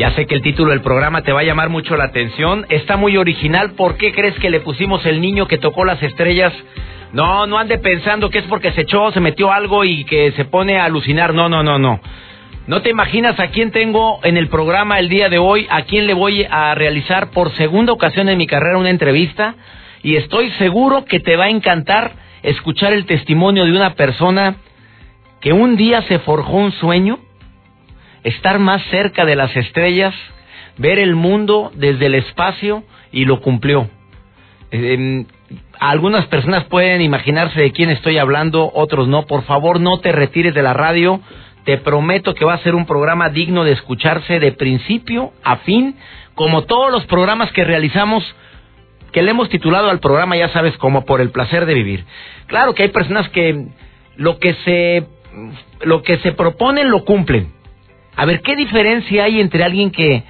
Ya sé que el título del programa te va a llamar mucho la atención. Está muy original. ¿Por qué crees que le pusimos el niño que tocó las estrellas? No, no ande pensando que es porque se echó, se metió algo y que se pone a alucinar. No, no, no, no. No te imaginas a quién tengo en el programa el día de hoy, a quién le voy a realizar por segunda ocasión en mi carrera una entrevista. Y estoy seguro que te va a encantar escuchar el testimonio de una persona que un día se forjó un sueño estar más cerca de las estrellas, ver el mundo desde el espacio y lo cumplió. Em, algunas personas pueden imaginarse de quién estoy hablando, otros no. Por favor, no te retires de la radio. Te prometo que va a ser un programa digno de escucharse de principio a fin, como todos los programas que realizamos, que le hemos titulado al programa, ya sabes, como por el placer de vivir. Claro que hay personas que lo que se, lo que se proponen lo cumplen a ver, ¿qué diferencia hay entre alguien que,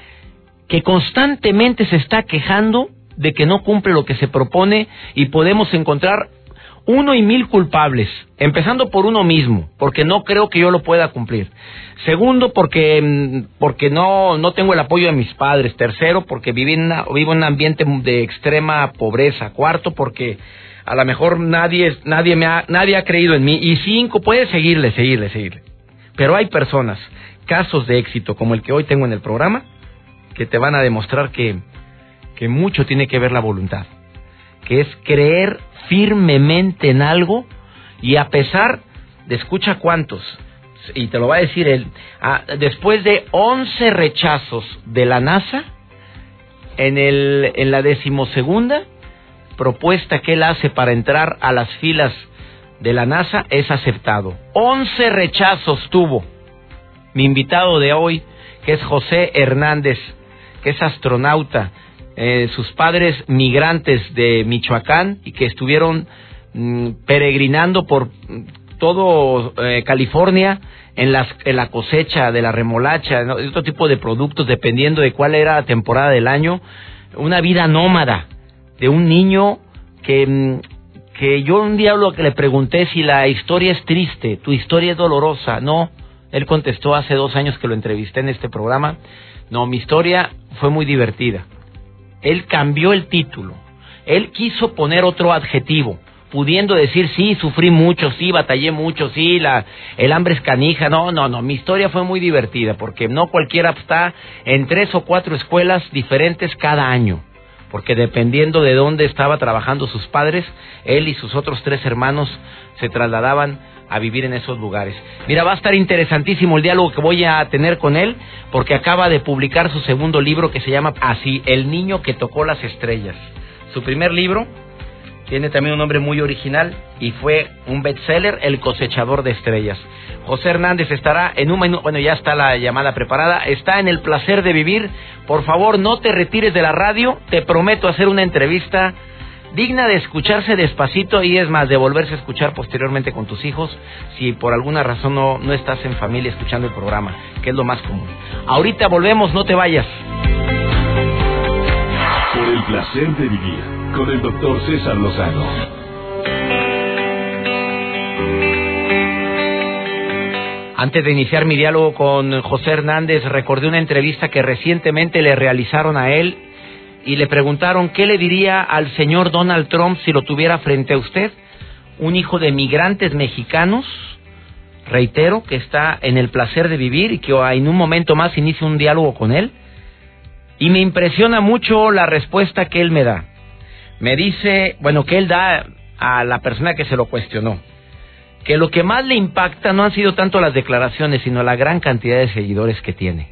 que constantemente se está quejando de que no cumple lo que se propone y podemos encontrar uno y mil culpables, empezando por uno mismo, porque no creo que yo lo pueda cumplir. Segundo, porque, mm, porque no, no tengo el apoyo de mis padres. Tercero, porque vivo en, vivo en un ambiente de extrema pobreza. Cuarto, porque a lo mejor nadie, nadie, me ha, nadie ha creído en mí. Y cinco, puede seguirle, seguirle, seguirle. Pero hay personas casos de éxito como el que hoy tengo en el programa que te van a demostrar que, que mucho tiene que ver la voluntad, que es creer firmemente en algo y a pesar de escucha cuántos, y te lo va a decir él, después de 11 rechazos de la NASA, en, el, en la decimosegunda propuesta que él hace para entrar a las filas de la NASA es aceptado. 11 rechazos tuvo mi invitado de hoy, que es José Hernández, que es astronauta, eh, sus padres migrantes de Michoacán y que estuvieron mm, peregrinando por todo eh, California en, las, en la cosecha de la remolacha, de otro tipo de productos, dependiendo de cuál era la temporada del año. Una vida nómada de un niño que, mm, que yo un día lo que le pregunté si la historia es triste, tu historia es dolorosa. No, él contestó hace dos años que lo entrevisté en este programa, no, mi historia fue muy divertida. Él cambió el título. Él quiso poner otro adjetivo, pudiendo decir, sí, sufrí mucho, sí, batallé mucho, sí, la, el hambre es canija. No, no, no, mi historia fue muy divertida, porque no cualquiera está en tres o cuatro escuelas diferentes cada año porque dependiendo de dónde estaba trabajando sus padres, él y sus otros tres hermanos se trasladaban a vivir en esos lugares. Mira, va a estar interesantísimo el diálogo que voy a tener con él, porque acaba de publicar su segundo libro que se llama así, El niño que tocó las estrellas. Su primer libro tiene también un nombre muy original y fue un bestseller, El cosechador de estrellas. José Hernández estará en un minuto, bueno, ya está la llamada preparada, está en el placer de vivir. Por favor, no te retires de la radio, te prometo hacer una entrevista digna de escucharse despacito y es más, de volverse a escuchar posteriormente con tus hijos si por alguna razón no, no estás en familia escuchando el programa, que es lo más común. Ahorita volvemos, no te vayas. El placer de vivir con el doctor César Lozano. Antes de iniciar mi diálogo con José Hernández, recordé una entrevista que recientemente le realizaron a él y le preguntaron qué le diría al señor Donald Trump si lo tuviera frente a usted, un hijo de migrantes mexicanos, reitero, que está en el placer de vivir y que en un momento más inicia un diálogo con él. Y me impresiona mucho la respuesta que él me da. Me dice, bueno, que él da a la persona que se lo cuestionó, que lo que más le impacta no han sido tanto las declaraciones, sino la gran cantidad de seguidores que tiene.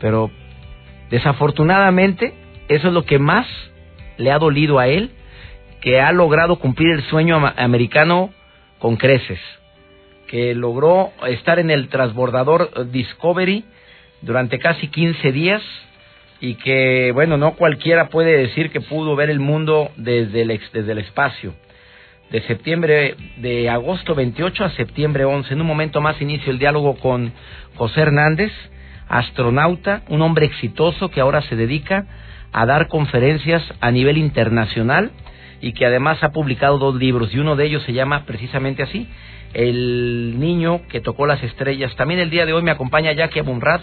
Pero desafortunadamente eso es lo que más le ha dolido a él, que ha logrado cumplir el sueño americano con creces, que logró estar en el transbordador Discovery durante casi 15 días y que, bueno, no cualquiera puede decir que pudo ver el mundo desde el, desde el espacio. De septiembre, de agosto 28 a septiembre 11. En un momento más inicio el diálogo con José Hernández, astronauta, un hombre exitoso que ahora se dedica a dar conferencias a nivel internacional y que además ha publicado dos libros y uno de ellos se llama precisamente así, El niño que tocó las estrellas. También el día de hoy me acompaña Jackie Abunrad,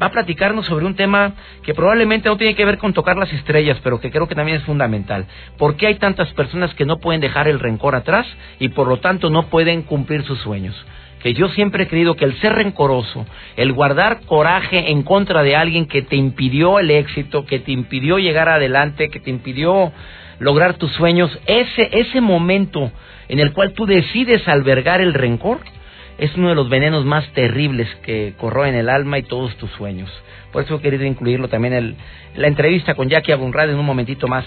va a platicarnos sobre un tema que probablemente no tiene que ver con tocar las estrellas, pero que creo que también es fundamental. ¿Por qué hay tantas personas que no pueden dejar el rencor atrás y por lo tanto no pueden cumplir sus sueños? que yo siempre he creído que el ser rencoroso, el guardar coraje en contra de alguien que te impidió el éxito, que te impidió llegar adelante, que te impidió lograr tus sueños, ese, ese momento en el cual tú decides albergar el rencor, es uno de los venenos más terribles que corroen el alma y todos tus sueños. Por eso he querido incluirlo también en la entrevista con Jackie Abunrad en un momentito más.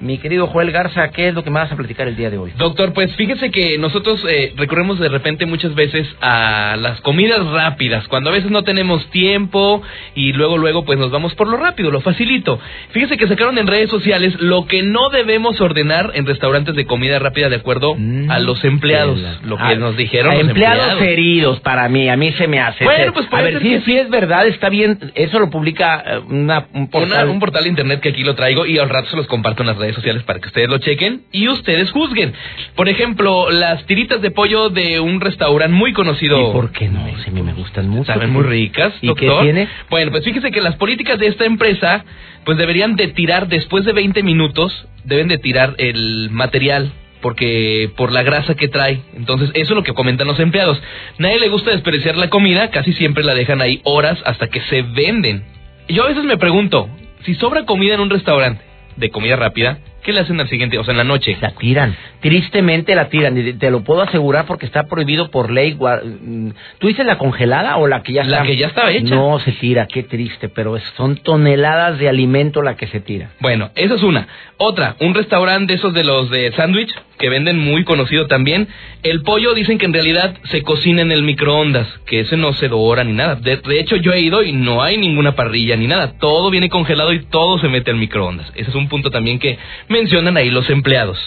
Mi querido Joel Garza, ¿qué es lo que me vas a platicar el día de hoy? Doctor, pues fíjese que nosotros eh, recurremos de repente muchas veces a las comidas rápidas, cuando a veces no tenemos tiempo y luego luego pues nos vamos por lo rápido, lo facilito. Fíjese que sacaron en redes sociales lo que no debemos ordenar en restaurantes de comida rápida de acuerdo mm, a los empleados, lo que nos dijeron. los empleados, heridos, para mí, a mí se me hace. Bueno, pues a ver, si, es verdad, está bien, eso lo publica eh, una, un, portal. un portal de internet que aquí lo traigo y al rato se los comparto en las redes redes sociales para que ustedes lo chequen y ustedes juzguen. Por ejemplo, las tiritas de pollo de un restaurante muy conocido. ¿Y por qué no? Si a mí me gustan mucho. Saben muy ricas, ¿Y qué tiene? Bueno, pues fíjese que las políticas de esta empresa pues deberían de tirar después de 20 minutos, deben de tirar el material porque por la grasa que trae. Entonces, eso es lo que comentan los empleados. Nadie le gusta desperdiciar la comida, casi siempre la dejan ahí horas hasta que se venden. Yo a veces me pregunto, si sobra comida en un restaurante, de comida rápida, ¿qué le hacen al siguiente? O sea, en la noche. La tiran. Tristemente la tiran. Te lo puedo asegurar porque está prohibido por ley. Mm, ¿Tú dices la congelada o la que ya está? La que ya estaba hecha. No se tira, qué triste. Pero son toneladas de alimento la que se tira. Bueno, esa es una. Otra, un restaurante de esos de los de sándwich que venden muy conocido también. El pollo dicen que en realidad se cocina en el microondas, que ese no se dora ni nada. De, hecho, yo he ido y no hay ninguna parrilla ni nada. Todo viene congelado y todo se mete al microondas. Ese es un punto también que mencionan ahí los empleados.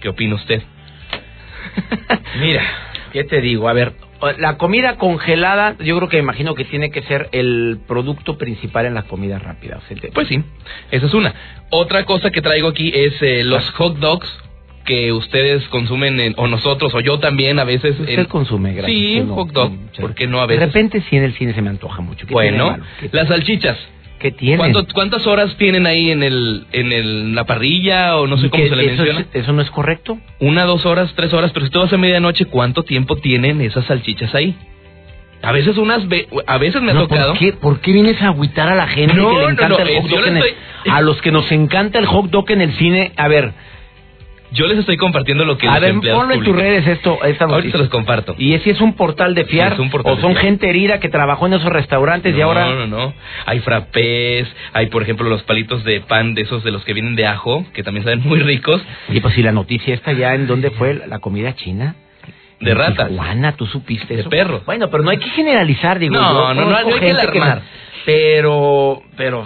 ¿Qué opina usted? Mira, ¿qué te digo? A ver, la comida congelada, yo creo que imagino que tiene que ser el producto principal en la comida rápida. pues sí, esa es una. Otra cosa que traigo aquí es eh, los hot dogs que ustedes consumen, o nosotros, o yo también a veces. Usted consume, gracias. Sí, hot dog, ¿por qué no a veces? De repente sí en el cine se me antoja mucho. Bueno, las salchichas. ¿Qué tienen? ¿Cuántas horas tienen ahí en el en el, la parrilla o no sé cómo se le menciona? ¿Eso no es correcto? Una, dos horas, tres horas, pero si tú vas a medianoche, ¿cuánto tiempo tienen esas salchichas ahí? A veces unas, a veces me ha tocado. ¿por qué, ¿por qué, vienes a agüitar a la gente que le encanta el hot dog? A los que nos encanta el hot dog en el cine, a ver, yo les estoy compartiendo lo que A ver, ponlo en tus redes esto, esta Ahorita se los comparto. ¿Y si es un portal de fiar? ¿O son gente herida que trabajó en esos restaurantes y ahora...? No, no, no. Hay frappés, hay, por ejemplo, los palitos de pan de esos de los que vienen de ajo, que también saben muy ricos. Y pues si la noticia está ya en dónde fue la comida china de ratas. Juana, tú supiste de perro. Bueno, pero no hay que generalizar, digo. No, no, no, hay que alarmar pero pero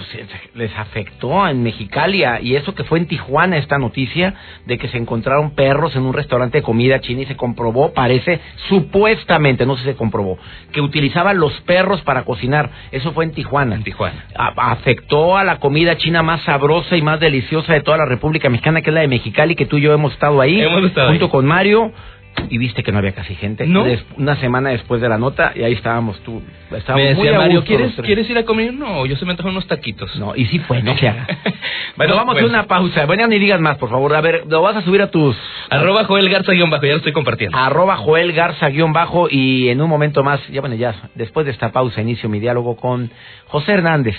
les afectó en Mexicali y eso que fue en Tijuana esta noticia de que se encontraron perros en un restaurante de comida china y se comprobó, parece supuestamente, no sé si se comprobó, que utilizaban los perros para cocinar. Eso fue en Tijuana. En Tijuana. afectó a la comida china más sabrosa y más deliciosa de toda la República Mexicana, que es la de Mexicali, que tú y yo hemos estado ahí, junto con Mario y viste que no había casi gente. ¿No? una semana después de la nota y ahí estábamos tú. Estábamos Me decía Mario, ¿quieres, ¿quieres ir a comer? No, yo se me antojan unos taquitos. No, y sí fue, no se haga. bueno, vamos a una pausa. Bueno, ni digas más, por favor. A ver, lo vas a subir a tus... Arroba Joel Garza guion bajo, ya lo estoy compartiendo. Arroba Joel Garza guion bajo y en un momento más, ya bueno, ya después de esta pausa inicio mi diálogo con José Hernández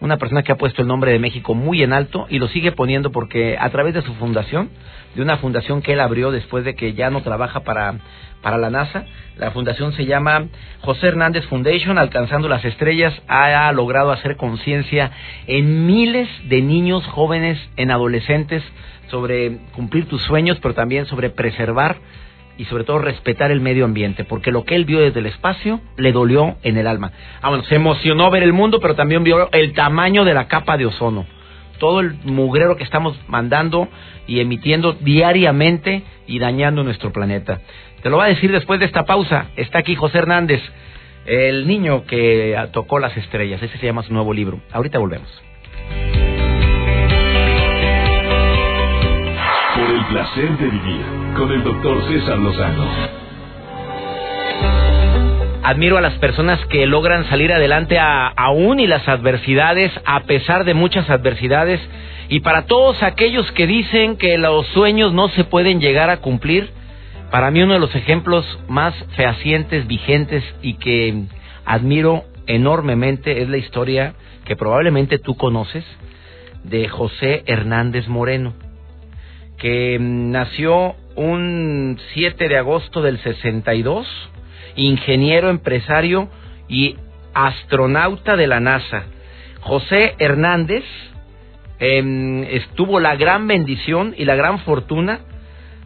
una persona que ha puesto el nombre de México muy en alto y lo sigue poniendo porque a través de su fundación, de una fundación que él abrió después de que ya no trabaja para, para la NASA, la fundación se llama José Hernández Foundation, alcanzando las estrellas, ha logrado hacer conciencia en miles de niños, jóvenes, en adolescentes sobre cumplir tus sueños, pero también sobre preservar y sobre todo respetar el medio ambiente, porque lo que él vio desde el espacio le dolió en el alma. Ah, bueno, se emocionó ver el mundo, pero también vio el tamaño de la capa de ozono. Todo el mugrero que estamos mandando y emitiendo diariamente y dañando nuestro planeta. Te lo va a decir después de esta pausa. Está aquí José Hernández, el niño que tocó las estrellas. Ese se llama su nuevo libro. Ahorita volvemos. Por el placer de vivir con el doctor César Lozano. Admiro a las personas que logran salir adelante aún y las adversidades, a pesar de muchas adversidades. Y para todos aquellos que dicen que los sueños no se pueden llegar a cumplir, para mí uno de los ejemplos más fehacientes, vigentes y que admiro enormemente es la historia que probablemente tú conoces de José Hernández Moreno que nació un 7 de agosto del 62, ingeniero, empresario y astronauta de la NASA. José Hernández em, estuvo la gran bendición y la gran fortuna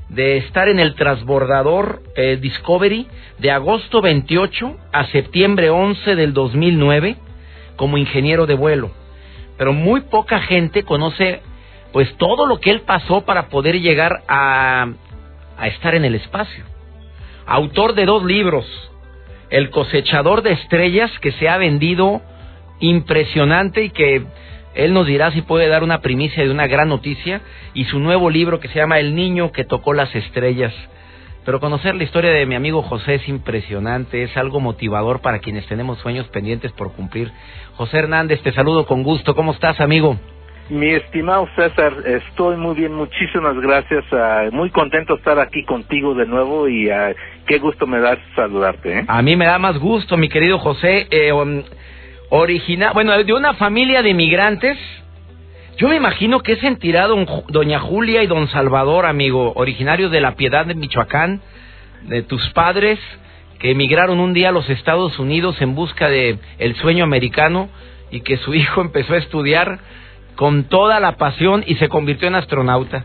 de estar en el transbordador eh, Discovery de agosto 28 a septiembre 11 del 2009 como ingeniero de vuelo. Pero muy poca gente conoce pues todo lo que él pasó para poder llegar a, a estar en el espacio. Autor de dos libros, El cosechador de estrellas, que se ha vendido impresionante y que él nos dirá si puede dar una primicia de una gran noticia, y su nuevo libro que se llama El niño que tocó las estrellas. Pero conocer la historia de mi amigo José es impresionante, es algo motivador para quienes tenemos sueños pendientes por cumplir. José Hernández, te saludo con gusto. ¿Cómo estás, amigo? Mi estimado César, estoy muy bien, muchísimas gracias. Ah, muy contento estar aquí contigo de nuevo y uh, qué gusto me da saludarte. ¿eh? A mí me da más gusto, mi querido José. Eh, um, original, bueno, de una familia de migrantes. Yo me imagino que sentirá don, doña Julia y don Salvador, amigo, originarios de la Piedad de Michoacán, de tus padres que emigraron un día a los Estados Unidos en busca de el sueño americano y que su hijo empezó a estudiar con toda la pasión y se convirtió en astronauta.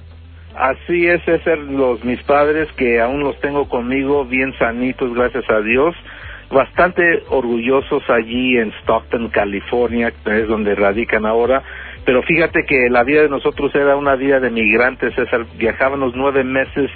Así es, César, los mis padres que aún los tengo conmigo bien sanitos, gracias a Dios, bastante orgullosos allí en Stockton, California, que es donde radican ahora. Pero fíjate que la vida de nosotros era una vida de migrantes, César. Viajábamos nueve meses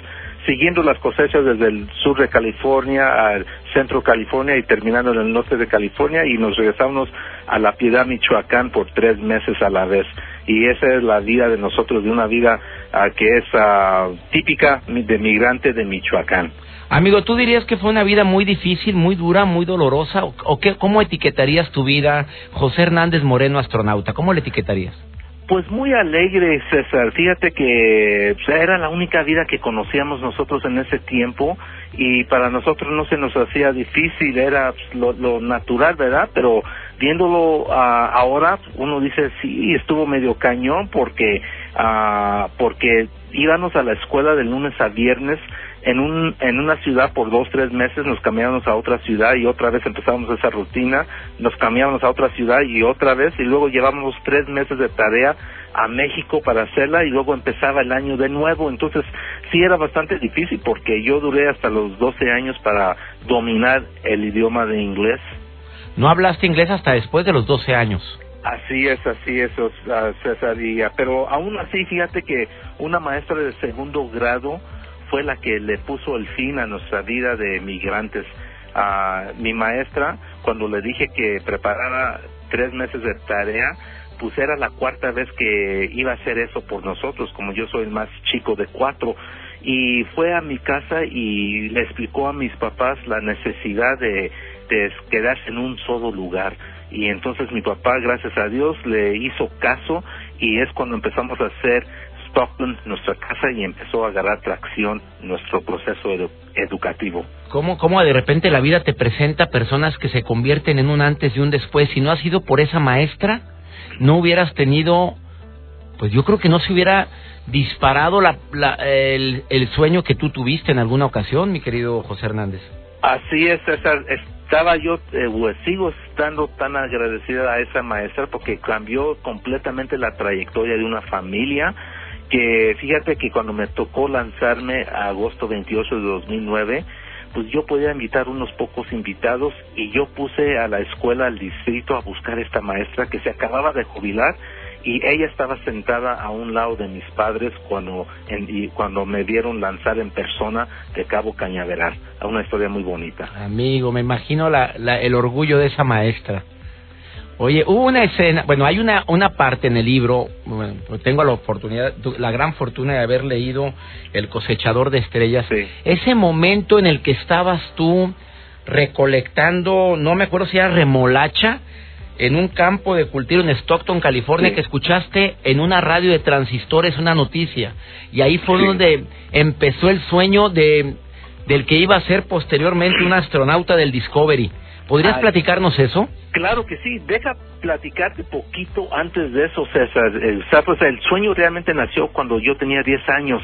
siguiendo las cosechas desde el sur de California al centro California y terminando en el norte de California y nos regresamos a La Piedad, Michoacán por tres meses a la vez. Y esa es la vida de nosotros, de una vida uh, que es uh, típica de migrante de Michoacán. Amigo, ¿tú dirías que fue una vida muy difícil, muy dura, muy dolorosa? ¿O, o qué, cómo etiquetarías tu vida, José Hernández Moreno, astronauta? ¿Cómo le etiquetarías? Pues muy alegre, César. Fíjate que era la única vida que conocíamos nosotros en ese tiempo y para nosotros no se nos hacía difícil, era lo, lo, natural, ¿verdad? Pero viéndolo uh, ahora, uno dice, sí, estuvo medio cañón porque, uh, porque íbamos a la escuela de lunes a viernes en, un, en una ciudad por dos, tres meses, nos cambiábamos a otra ciudad y otra vez empezábamos esa rutina, nos cambiábamos a otra ciudad y otra vez y luego llevábamos tres meses de tarea a México para hacerla y luego empezaba el año de nuevo. Entonces sí era bastante difícil porque yo duré hasta los 12 años para dominar el idioma de inglés. ¿No hablaste inglés hasta después de los 12 años? Así es, así es, César. Pero aún así, fíjate que una maestra de segundo grado fue la que le puso el fin a nuestra vida de migrantes. A mi maestra, cuando le dije que preparara tres meses de tarea, pues era la cuarta vez que iba a hacer eso por nosotros, como yo soy el más chico de cuatro. Y fue a mi casa y le explicó a mis papás la necesidad de, de quedarse en un solo lugar. Y entonces mi papá, gracias a Dios, le hizo caso y es cuando empezamos a hacer Stockton, nuestra casa, y empezó a agarrar tracción nuestro proceso edu educativo. ¿Cómo, ¿Cómo de repente la vida te presenta personas que se convierten en un antes y un después? Si no ha sido por esa maestra, no hubieras tenido, pues yo creo que no se hubiera disparado la, la, el, el sueño que tú tuviste en alguna ocasión, mi querido José Hernández. Así es, César. Estaba yo, eh, pues, sigo estando tan agradecida a esa maestra porque cambió completamente la trayectoria de una familia que fíjate que cuando me tocó lanzarme a agosto 28 de 2009, pues yo podía invitar unos pocos invitados y yo puse a la escuela, al distrito, a buscar esta maestra que se acababa de jubilar y ella estaba sentada a un lado de mis padres cuando, y cuando me vieron lanzar en persona de Cabo Cañaveral. Una historia muy bonita. Amigo, me imagino la, el orgullo de esa maestra. Oye, hubo una escena, bueno, hay una, una parte en el libro, bueno, tengo la oportunidad, la gran fortuna de haber leído El cosechador de estrellas. Ese momento en el que estabas tú recolectando, no me acuerdo si era remolacha, en un campo de cultivo en Stockton, California, que escuchaste en una radio de transistores una noticia. Y ahí fue donde empezó el sueño de, del que iba a ser posteriormente un astronauta del Discovery. ¿Podrías platicarnos eso? Claro que sí. Deja platicarte poquito antes de eso, César. El, pues, el sueño realmente nació cuando yo tenía 10 años.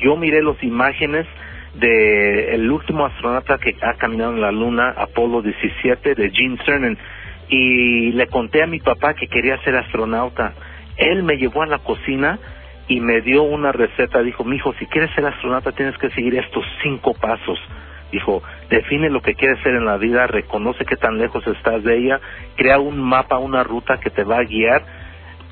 Yo miré las imágenes de el último astronauta que ha caminado en la Luna, Apolo 17, de Gene Cernan, y le conté a mi papá que quería ser astronauta. Él me llevó a la cocina y me dio una receta. Dijo, mi hijo, si quieres ser astronauta tienes que seguir estos cinco pasos. Dijo, define lo que quieres ser en la vida, reconoce qué tan lejos estás de ella, crea un mapa, una ruta que te va a guiar,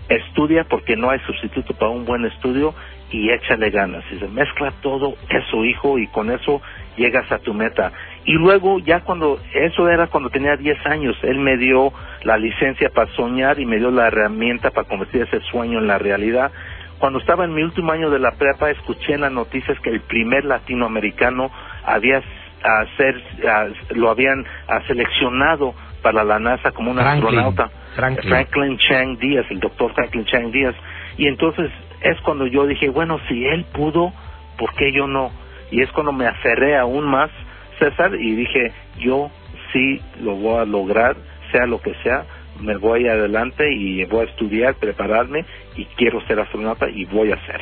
estudia porque no hay sustituto para un buen estudio y échale ganas. Y se mezcla todo eso, hijo, y con eso llegas a tu meta. Y luego, ya cuando, eso era cuando tenía 10 años, él me dio la licencia para soñar y me dio la herramienta para convertir ese sueño en la realidad. Cuando estaba en mi último año de la prepa, escuché en las noticias que el primer latinoamericano había hacer, lo habían seleccionado para la NASA como un astronauta. Franklin. Chang Díaz, el doctor Franklin Chang Díaz. Y entonces es cuando yo dije, bueno, si él pudo, ¿por qué yo no? Y es cuando me aferré aún más, César, y dije, yo sí lo voy a lograr, sea lo que sea, me voy adelante y voy a estudiar, prepararme y quiero ser astronauta y voy a ser.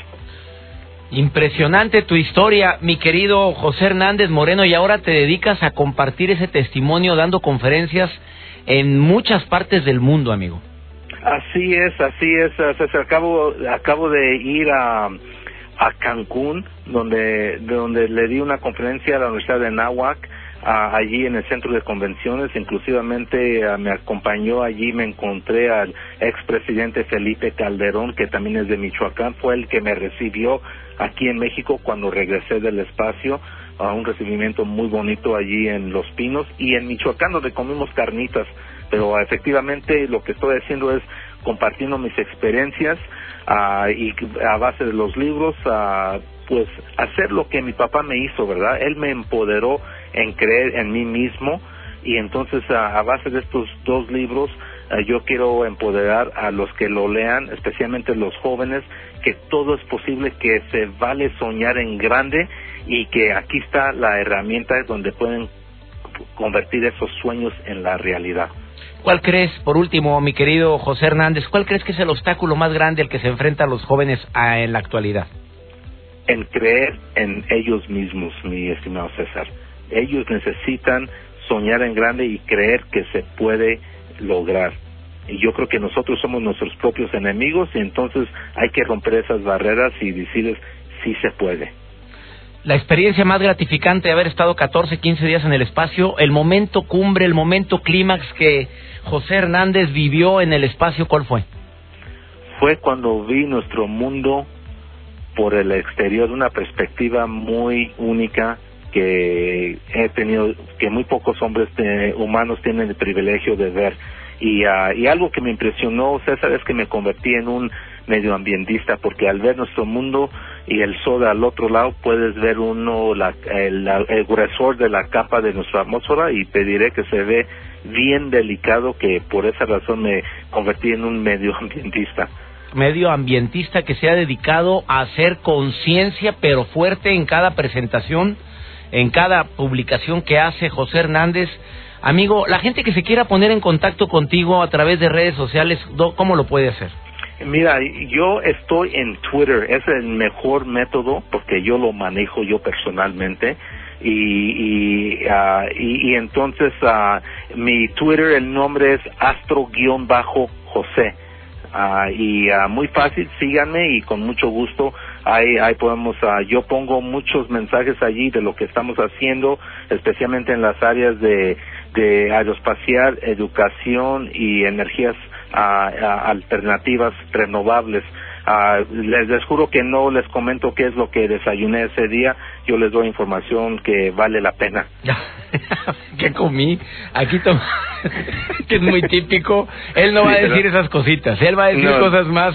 Impresionante tu historia, mi querido José Hernández Moreno, y ahora te dedicas a compartir ese testimonio dando conferencias en muchas partes del mundo, amigo. Así es, así es. Acabo, acabo de ir a, a Cancún, donde, donde le di una conferencia a la Universidad de Nahuac, allí en el centro de convenciones, inclusivamente me acompañó allí, me encontré al expresidente Felipe Calderón, que también es de Michoacán, fue el que me recibió aquí en México cuando regresé del espacio, a un recibimiento muy bonito allí en Los Pinos y en Michoacán donde comimos carnitas, pero efectivamente lo que estoy haciendo es compartiendo mis experiencias uh, y a base de los libros, uh, pues hacer lo que mi papá me hizo, ¿verdad? Él me empoderó en creer en mí mismo y entonces a, base de estos dos libros eh, yo quiero empoderar a los que lo lean, especialmente los jóvenes, que todo es posible, que se vale soñar en grande y que aquí está la herramienta donde pueden convertir esos sueños en la realidad. ¿Cuál crees, por último, mi querido José Hernández, cuál crees que es el obstáculo más grande al que se enfrentan los jóvenes en la actualidad? En creer en ellos mismos, mi estimado César. Ellos necesitan soñar en grande y creer que se puede lograr. Y yo creo que nosotros somos nuestros propios enemigos y entonces hay que romper esas barreras y decirles si se puede. La experiencia más gratificante de haber estado 14, 15 días en el espacio, el momento cumbre, el momento clímax que José Hernández vivió en el espacio, ¿cuál fue? Fue cuando vi nuestro mundo por el exterior, una perspectiva muy única que he tenido, que muy pocos hombres eh, humanos tienen el privilegio de ver. Y, uh, y algo que me impresionó, César, es que me convertí en un medioambientista, porque al ver nuestro mundo y el sol al otro lado, puedes ver uno la, el, el gruesor de la capa de nuestra atmósfera y te diré que se ve bien delicado, que por esa razón me convertí en un medioambientista medioambientista que se ha dedicado a hacer conciencia pero fuerte en cada presentación en cada publicación que hace José Hernández. Amigo, la gente que se quiera poner en contacto contigo a través de redes sociales, ¿cómo lo puede hacer? Mira, yo estoy en Twitter, es el mejor método porque yo lo manejo yo personalmente y, y, ah, entonces uh, mi Twitter el nombre es astro-josé Ah, y muy fácil, síganme y con mucho gusto ahí, ahí podemos, ah, yo pongo muchos mensajes allí de lo que estamos haciendo, especialmente en las áreas de, de aeroespacial, educación y energías alternativas renovables. les, les, juro que no les comento qué es lo que desayuné ese día, yo les doy información que vale la pena. ¿Qué comí? Aquí que es muy típico. Él no va a decir esas cositas, él va a decir cosas más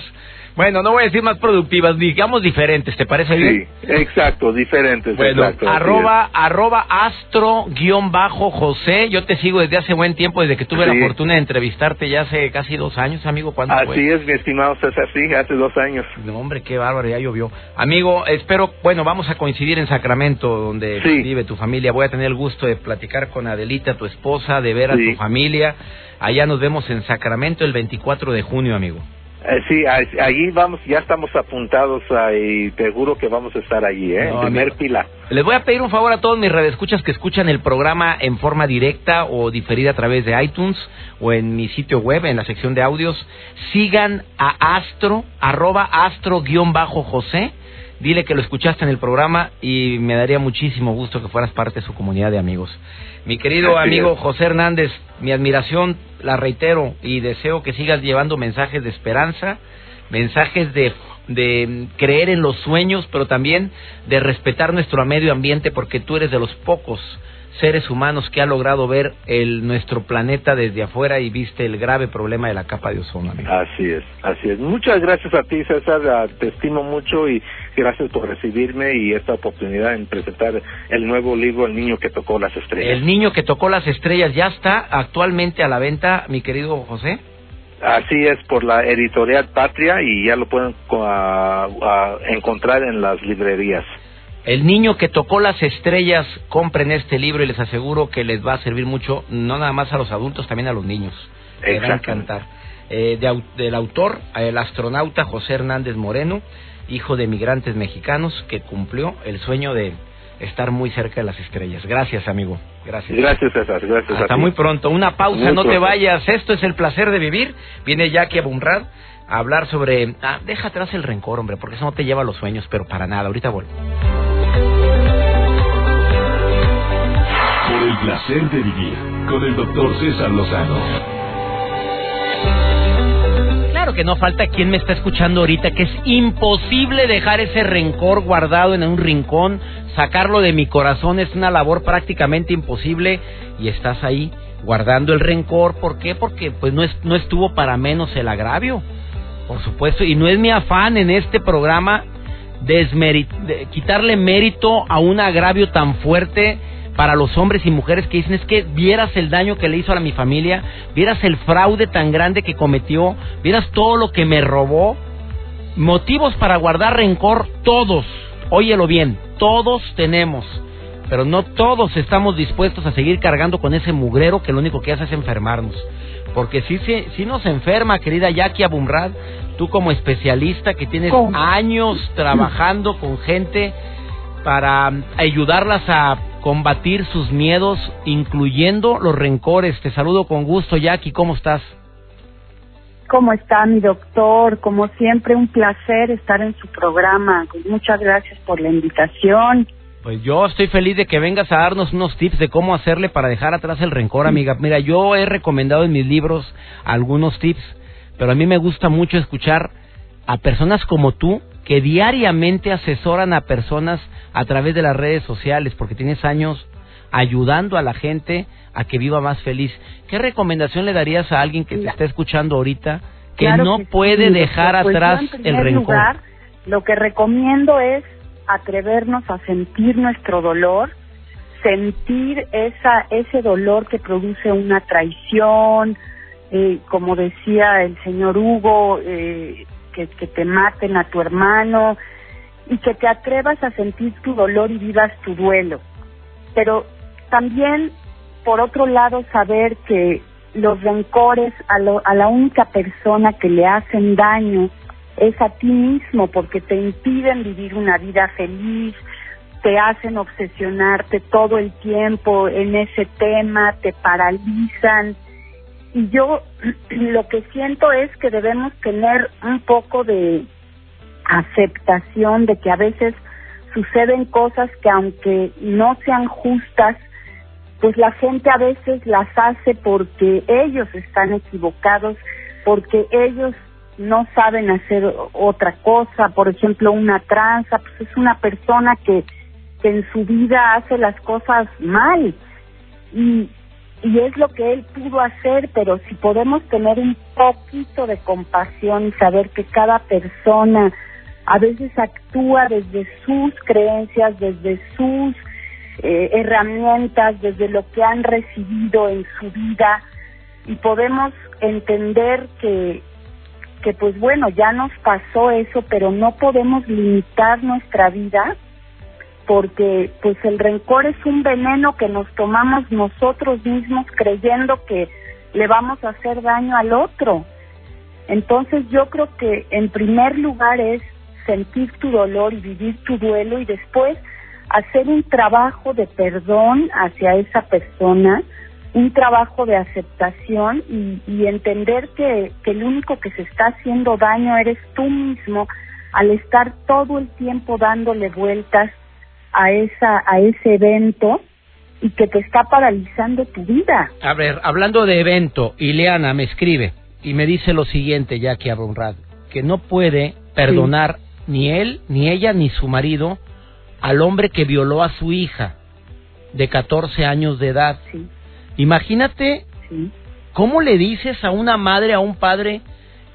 bueno, no voy a decir más productivas, digamos diferentes, ¿te parece bien? Sí, exacto, diferentes. Bueno, arroba, arroba astro guion bajo José, yo te sigo desde hace buen tiempo, desde que tuve la fortuna de entrevistarte ya hace casi dos años, amigo, ¿cuándo Así es, mi estimado César, sí, hace dos años. No, hombre, qué bárbaro, ya llovió. Amigo, espero, bueno, vamos a coincidir en Sacramento, donde vive tu familia, voy a tener el gusto de platicar con Adelita, tu esposa, de ver a tu familia. Allá nos vemos en Sacramento el 24 de junio, amigo. Eh, sí, allí vamos, ya estamos apuntados y seguro que vamos a estar allí, ¿eh? primer pila. Les voy a pedir un favor a todos mis redescuchas que escuchan el programa en forma directa o diferida a través de iTunes o en mi sitio web, en la sección de audios. Sigan a Astro, arroba Astro-José dile que lo escuchaste en el programa y me daría muchísimo gusto que fueras parte de su comunidad de amigos. Mi querido amigo José Hernández, mi admiración la reitero y deseo que sigas llevando mensajes de esperanza, mensajes de, de creer en los sueños, pero también de respetar nuestro medio ambiente porque tú eres de los pocos seres humanos que ha logrado ver el, nuestro planeta desde afuera y viste el grave problema de la capa de ozono. Así es, así es. Muchas gracias a ti, César. Ah, te estimo mucho y gracias por recibirme y esta oportunidad en presentar el nuevo libro El niño que tocó las estrellas. El niño que tocó las estrellas ya está actualmente a la venta, mi querido José. Así es, por la editorial Patria y ya lo pueden ah, ah, encontrar en las librerías. El niño que tocó las estrellas, compren este libro y les aseguro que les va a servir mucho, no nada más a los adultos, también a los niños. Les va a encantar. Eh, del autor, el astronauta José Hernández Moreno, hijo de migrantes mexicanos, que cumplió el sueño de estar muy cerca de las estrellas. Gracias, amigo. Gracias. Gracias, César. Gracias Hasta muy pronto. Una pausa, no te vayas. Esto es el placer de vivir. Viene Jackie Abunrad a hablar sobre... Ah, deja atrás el rencor, hombre, porque eso no te lleva a los sueños, pero para nada. Ahorita vuelvo. Placer de vivir con el doctor César Lozano. Claro que no falta quien me está escuchando ahorita que es imposible dejar ese rencor guardado en un rincón, sacarlo de mi corazón es una labor prácticamente imposible y estás ahí guardando el rencor, ¿por qué? Porque pues no, es, no estuvo para menos el agravio, por supuesto, y no es mi afán en este programa quitarle mérito a un agravio tan fuerte para los hombres y mujeres que dicen es que vieras el daño que le hizo a mi familia, vieras el fraude tan grande que cometió, vieras todo lo que me robó. Motivos para guardar rencor, todos, óyelo bien, todos tenemos, pero no todos estamos dispuestos a seguir cargando con ese mugrero que lo único que hace es enfermarnos. Porque si, si, si nos enferma, querida Jackie Abumrad, tú como especialista que tienes años trabajando con gente para ayudarlas a combatir sus miedos, incluyendo los rencores. Te saludo con gusto, Jackie, ¿cómo estás? ¿Cómo está mi doctor? Como siempre, un placer estar en su programa. Muchas gracias por la invitación. Pues yo estoy feliz de que vengas a darnos unos tips de cómo hacerle para dejar atrás el rencor, amiga. Mira, yo he recomendado en mis libros algunos tips, pero a mí me gusta mucho escuchar a personas como tú que diariamente asesoran a personas a través de las redes sociales, porque tienes años ayudando a la gente a que viva más feliz. ¿Qué recomendación le darías a alguien que te está escuchando ahorita que no puede dejar pues atrás el rencor? lo que recomiendo es atrevernos a sentir nuestro dolor, sentir esa ese dolor que produce una traición, eh, como decía el señor Hugo, eh, que, te maten a tu hermano y que te atrevas a sentir tu dolor y vivas tu duelo. Pero también, por otro lado, saber que los rencores a, a la única persona que le hacen daño es a ti mismo porque te impiden vivir una vida feliz, te hacen obsesionarte todo el tiempo en ese tema, te paralizan yo lo que siento es que debemos tener un poco de aceptación de que a veces suceden cosas que aunque no sean justas, pues la gente a veces las hace porque ellos están equivocados, porque ellos no saben hacer otra cosa, por ejemplo, una tranza, pues es una persona que, que en su vida hace las cosas mal. Y, y es lo que él pudo hacer, pero si podemos tener un poquito de compasión y saber que cada persona a veces actúa desde sus creencias, desde sus eh, herramientas, desde lo que han recibido en su vida y podemos entender que que pues bueno, ya nos pasó eso, pero no podemos limitar nuestra vida porque pues el rencor es un veneno que nos tomamos nosotros mismos creyendo que le vamos a hacer daño al otro. Entonces yo creo que en primer lugar es sentir tu dolor y vivir tu duelo y después hacer un trabajo de perdón hacia esa persona, un trabajo de aceptación y, entender que, que el único que se está haciendo daño eres tú mismo al estar todo el tiempo dándole vueltas a esa a ese evento y que te está paralizando tu vida. A ver, hablando de evento, Ileana me escribe y me dice lo siguiente, Jackie Abunrad, que no puede perdonar ni él, ni ella, ni su marido al hombre que violó a su hija de 14 años de edad. Imagínate cómo le dices a una madre, a un padre,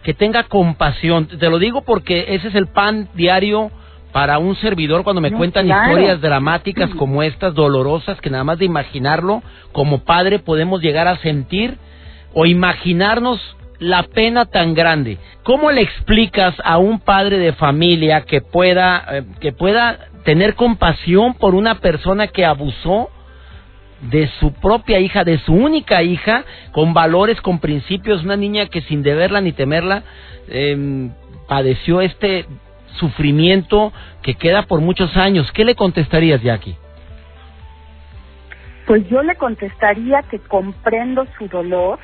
que tenga compasión. Te lo digo porque ese es el pan diario para un servidor cuando me cuentan historias dramáticas como estas, dolorosas, que nada más de imaginarlo, como padre podemos llegar a sentir o imaginarnos la pena tan grande. ¿Cómo le explicas a un padre de familia que pueda, eh, que pueda tener compasión por una persona que abusó de su propia hija, de su única hija, con valores, con principios, una niña que sin deberla ni temerla em, padeció este sufrimiento que queda por muchos años. ¿Qué le contestarías, Jackie? Pues yo le contestaría que comprendo su dolor,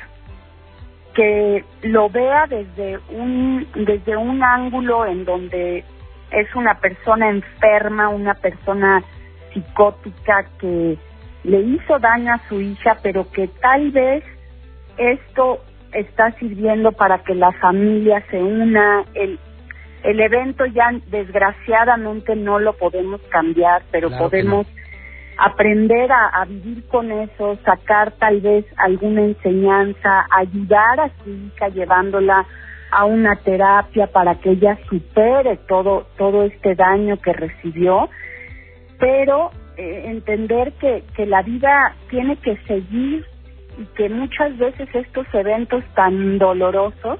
que lo vea desde un desde un ángulo en donde es una persona enferma, una persona psicótica que le hizo daño a su hija, pero que tal vez esto está sirviendo para que la familia se una. El, el evento ya desgraciadamente no lo podemos cambiar, pero podemos aprender a, a, vivir con eso, sacar tal vez alguna enseñanza, ayudar a su hija llevándola a una terapia para que ella supere todo todo este daño que recibió, pero eh, entender que, que la vida tiene que seguir y que muchas veces estos eventos tan dolorosos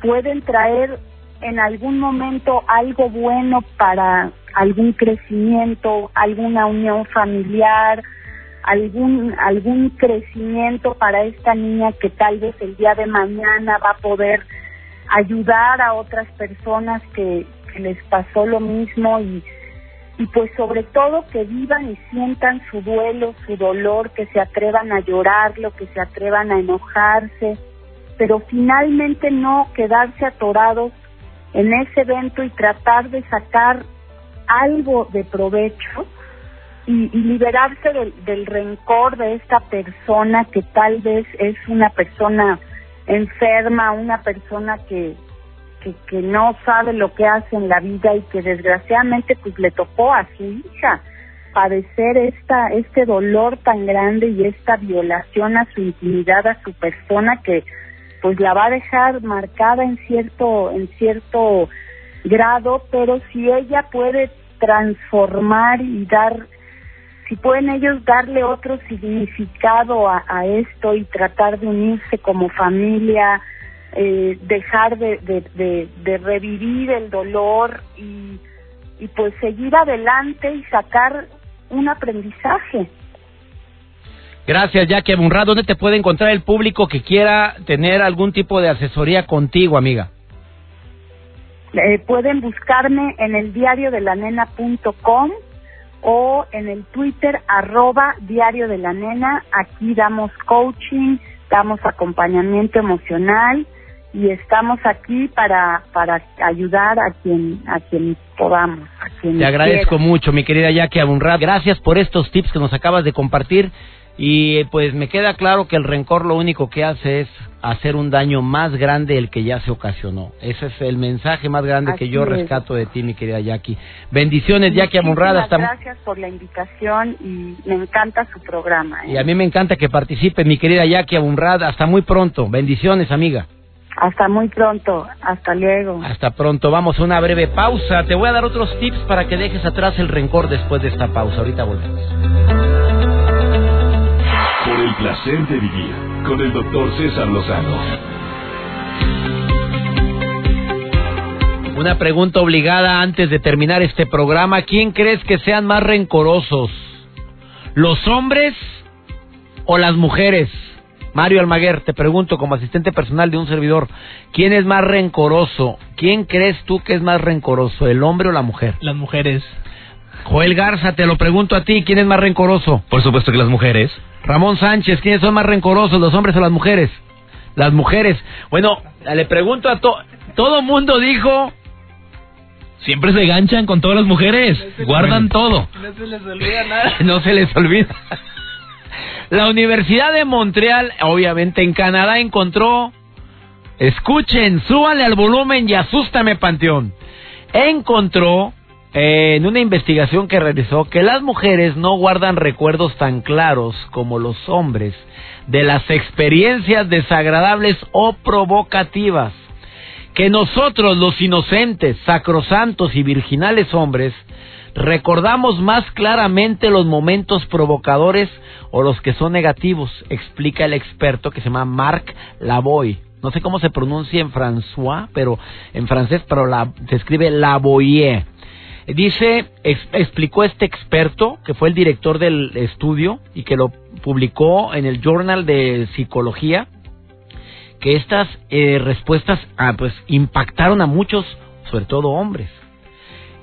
pueden traer en algún momento algo bueno para algún crecimiento, alguna unión familiar, algún algún crecimiento para esta niña que tal vez el día de mañana va a poder ayudar a otras personas que, les pasó lo mismo y y pues sobre todo que vivan y sientan su duelo, su dolor, que se atrevan a llorarlo, que se atrevan a enojarse, pero finalmente no quedarse atorados en ese evento y tratar de sacar algo de provecho y, liberarse del, del rencor de esta persona que tal vez es una persona enferma, una persona que, que, no sabe lo que hace en la vida y que desgraciadamente pues le tocó a su hija padecer esta este dolor tan grande y esta violación a su intimidad a su persona que pues la va a dejar marcada en cierto en cierto grado pero si ella puede transformar y dar si pueden ellos darle otro significado a, esto y tratar de unirse como familia eh, dejar de, de, revivir el dolor y, y pues seguir adelante y sacar un aprendizaje. Gracias, Jackie Abunrad. ¿Dónde te puede encontrar el público que quiera tener algún tipo de asesoría contigo, amiga? Eh, pueden buscarme en el diario de la nena.com o en el Twitter arroba diario de la nena. Aquí damos coaching, necesitamos acompañamiento emocional y estamos aquí para para ayudar a quien a quien podamos. A quien Te agradezco quiera. mucho, mi querida Jackie Abunrad. Gracias por estos tips que nos acabas de compartir. Y pues me queda claro que el rencor lo único que hace es hacer un daño más grande del que ya se ocasionó. Ese es el mensaje más grande que yo es. rescato de ti, mi querida Jackie. Bendiciones, Jackie Muchísimas Abunrad. Hasta... Gracias por la invitación y me encanta su programa. ¿eh? Y a mí me encanta que participe, mi querida Jackie Abunrad. Hasta muy pronto. Bendiciones, amiga. Hasta muy pronto. Hasta luego. Hasta pronto. Vamos a una breve pausa. Te voy a dar otros tips para que dejes atrás el rencor después de esta pausa. Ahorita volvemos. El placer de vivir con el doctor César Lozano. Una pregunta obligada antes de terminar este programa. ¿Quién crees que sean más rencorosos? ¿Los hombres o las mujeres? Mario Almaguer, te pregunto como asistente personal de un servidor, ¿quién es más rencoroso? ¿Quién crees tú que es más rencoroso, el hombre o la mujer? Las mujeres. Joel Garza, te lo pregunto a ti, ¿quién es más rencoroso? Por supuesto que las mujeres. Ramón Sánchez, ¿quiénes son más rencorosos, los hombres o las mujeres? Las mujeres. Bueno, le pregunto a todo... Todo mundo dijo Siempre se ganchan con todas las mujeres. Guardan todo. No se les olvida nada. no se les olvida. La Universidad de Montreal, obviamente en Canadá, encontró. Escuchen, súbanle al volumen y asústame, Panteón. Encontró en una investigación que realizó que las mujeres no guardan recuerdos tan claros como los hombres de las experiencias desagradables o provocativas que nosotros los inocentes, sacrosantos y virginales hombres recordamos más claramente los momentos provocadores o los que son negativos, explica el experto que se llama Marc Lavoie. No sé cómo se pronuncia en François, pero en francés, pero la, se escribe Lavoie. Dice, ex- explicó este experto, que fue el director del estudio y que lo publicó en el Journal de Psicología, que estas eh, respuestas ah, pues impactaron a muchos, sobre todo hombres.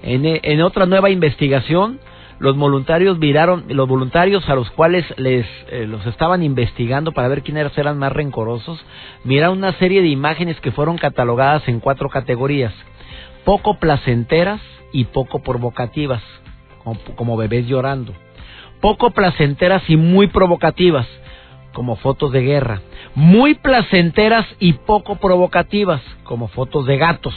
En, eh, en otra nueva investigación, los voluntarios miraron, los voluntarios a los cuales les eh, los estaban investigando para ver quiénes eran más rencorosos, miraron una serie de imágenes que fueron catalogadas en cuatro categorías: poco placenteras y poco provocativas, como, como bebés llorando, poco placenteras y muy provocativas, como fotos de guerra, muy placenteras y poco provocativas, como fotos de gatos,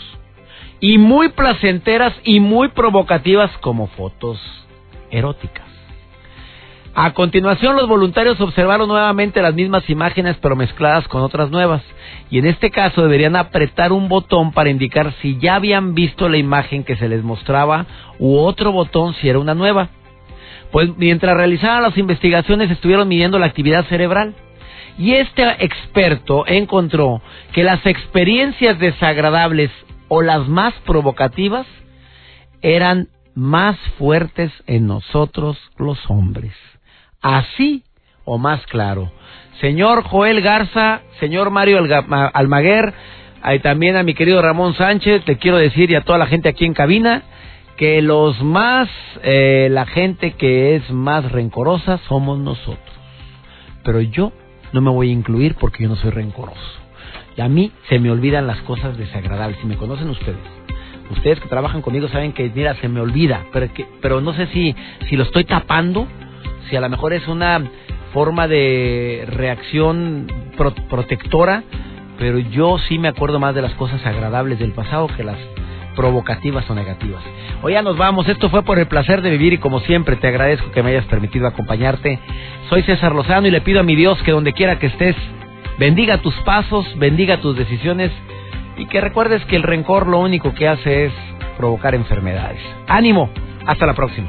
y muy placenteras y muy provocativas, como fotos eróticas. A continuación, los voluntarios observaron nuevamente las mismas imágenes, pero mezcladas con otras nuevas. Y en este caso deberían apretar un botón para indicar si ya habían visto la imagen que se les mostraba u otro botón si era una nueva. Pues mientras realizaban las investigaciones estuvieron midiendo la actividad cerebral. Y este experto encontró que las experiencias desagradables o las más provocativas eran más fuertes en nosotros los hombres. Así o más claro. Señor Joel Garza, señor Mario Almaguer, y también a mi querido Ramón Sánchez, le quiero decir y a toda la gente aquí en cabina que los más, eh, la gente que es más rencorosa somos nosotros. Pero yo no me voy a incluir porque yo no soy rencoroso. Y a mí se me olvidan las cosas desagradables. Si me conocen ustedes, ustedes que trabajan conmigo saben que, mira, se me olvida. Pero, que, pero no sé si, si lo estoy tapando, si a lo mejor es una forma de reacción pro- protectora, pero yo sí me acuerdo más de las cosas agradables del pasado que las provocativas o negativas. Hoy ya nos vamos, esto fue por el placer de vivir y como siempre te agradezco que me hayas permitido acompañarte. Soy César Lozano y le pido a mi Dios que donde quiera que estés, bendiga tus pasos, bendiga tus decisiones y que recuerdes que el rencor lo único que hace es provocar enfermedades. Ánimo, hasta la próxima.